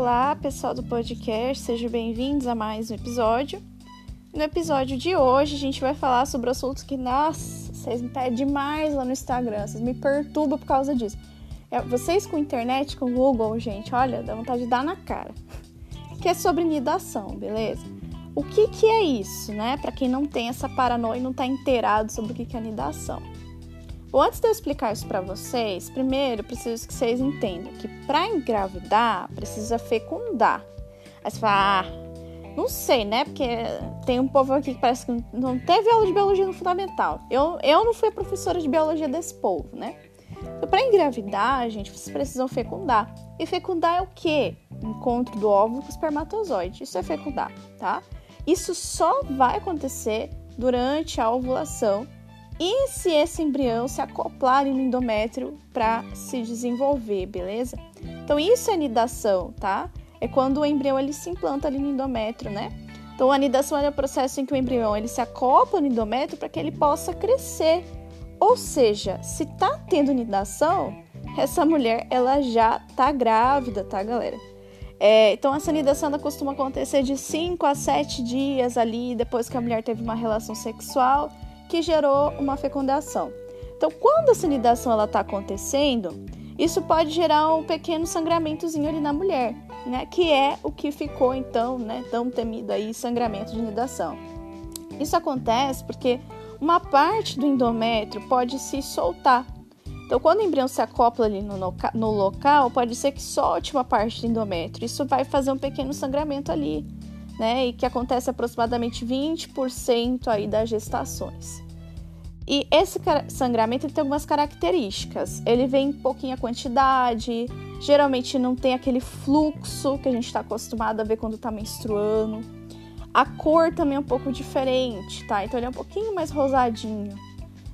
Olá, pessoal do podcast, sejam bem-vindos a mais um episódio. No episódio de hoje, a gente vai falar sobre assuntos que, nossa, vocês me pedem demais lá no Instagram, vocês me perturbam por causa disso. É, vocês com internet, com Google, gente, olha, dá vontade de dar na cara. Que é sobre nidação, beleza? O que, que é isso, né? Para quem não tem essa paranoia e não tá inteirado sobre o que, que é nidação. Bom, antes de eu explicar isso para vocês, primeiro preciso que vocês entendam que para engravidar precisa fecundar. Aí você fala, ah, não sei, né? Porque tem um povo aqui que parece que não teve aula de biologia no fundamental. Eu, eu não fui a professora de biologia desse povo, né? Então, para engravidar, gente, vocês precisam fecundar. E fecundar é o quê? Encontro do óvulo com o espermatozoide. Isso é fecundar, tá? Isso só vai acontecer durante a ovulação e se esse embrião se acoplar no endométrio para se desenvolver, beleza? Então isso é anidação, tá? É quando o embrião ele se implanta ali no endométrio, né? Então a anidação é o processo em que o embrião ele se acopla no endométrio para que ele possa crescer. Ou seja, se tá tendo anidação, essa mulher ela já tá grávida, tá, galera? É, então essa anidação ela costuma acontecer de 5 a 7 dias ali depois que a mulher teve uma relação sexual que gerou uma fecundação. Então, quando a sanidação está acontecendo, isso pode gerar um pequeno sangramentozinho ali na mulher, né? Que é o que ficou então, né, tão temido aí, sangramento de nidação. Isso acontece porque uma parte do endométrio pode se soltar. Então, quando o embrião se acopla ali no, no local, pode ser que solte uma parte do endométrio. Isso vai fazer um pequeno sangramento ali né? E que acontece aproximadamente 20% aí das gestações. E esse sangramento tem algumas características. Ele vem em pouquinha quantidade, geralmente não tem aquele fluxo que a gente está acostumado a ver quando está menstruando. A cor também é um pouco diferente, tá? Então ele é um pouquinho mais rosadinho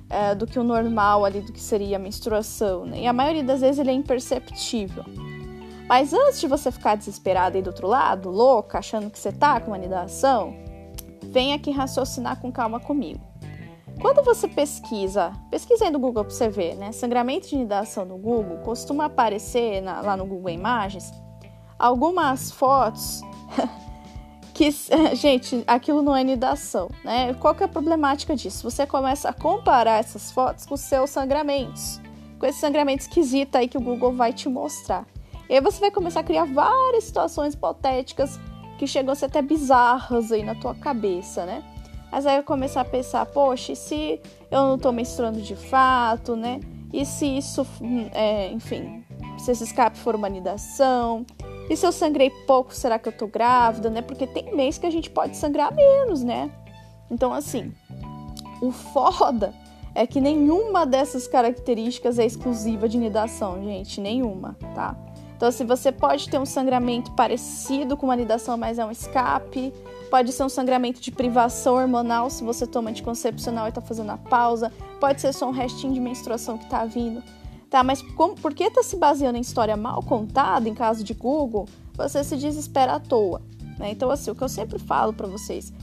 é, do que o normal ali, do que seria a menstruação, né? E a maioria das vezes ele é imperceptível. Mas antes de você ficar desesperada aí do outro lado, louca, achando que você tá com uma anidação, vem aqui raciocinar com calma comigo. Quando você pesquisa, pesquisa aí no Google para você ver, né? Sangramento de nidação no Google, costuma aparecer na, lá no Google Imagens algumas fotos que, gente, aquilo não é nidação, né? Qual que é a problemática disso? Você começa a comparar essas fotos com seus sangramentos, com esse sangramento esquisito aí que o Google vai te mostrar. E aí você vai começar a criar várias situações hipotéticas que chegam a ser até bizarras aí na tua cabeça, né? Mas aí vai começar a pensar, poxa, e se eu não tô menstruando de fato, né? E se isso, é, enfim, se esse escape for uma anidação? E se eu sangrei pouco, será que eu tô grávida, né? Porque tem mês que a gente pode sangrar menos, né? Então, assim, o foda é que nenhuma dessas características é exclusiva de nidação, gente, nenhuma, tá? Então, se você pode ter um sangramento parecido com uma nidação, mas é um escape, pode ser um sangramento de privação hormonal se você toma anticoncepcional e está fazendo a pausa, pode ser só um restinho de menstruação que está vindo. Tá, mas como, por que está se baseando em história mal contada, em caso de Google, você se desespera à toa. Né? Então, assim, o que eu sempre falo para vocês,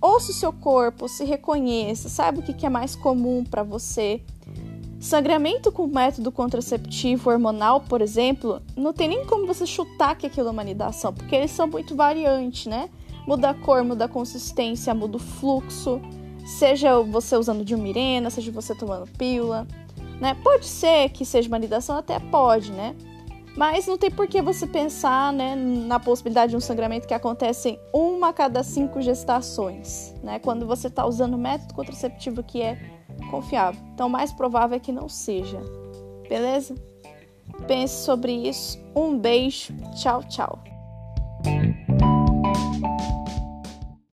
ouça o seu corpo, se reconheça, saiba o que é mais comum para você, Sangramento com método contraceptivo hormonal, por exemplo, não tem nem como você chutar que aquilo é uma anidação, porque eles são muito variantes, né? Muda a cor, muda a consistência, muda o fluxo, seja você usando de mirena, seja você tomando pílula, né? Pode ser que seja uma anidação, até pode, né? Mas não tem por que você pensar né, na possibilidade de um sangramento que acontece em uma a cada cinco gestações, né? Quando você está usando método contraceptivo que é confiável. Então, mais provável é que não seja. Beleza? Pense sobre isso. Um beijo. Tchau, tchau.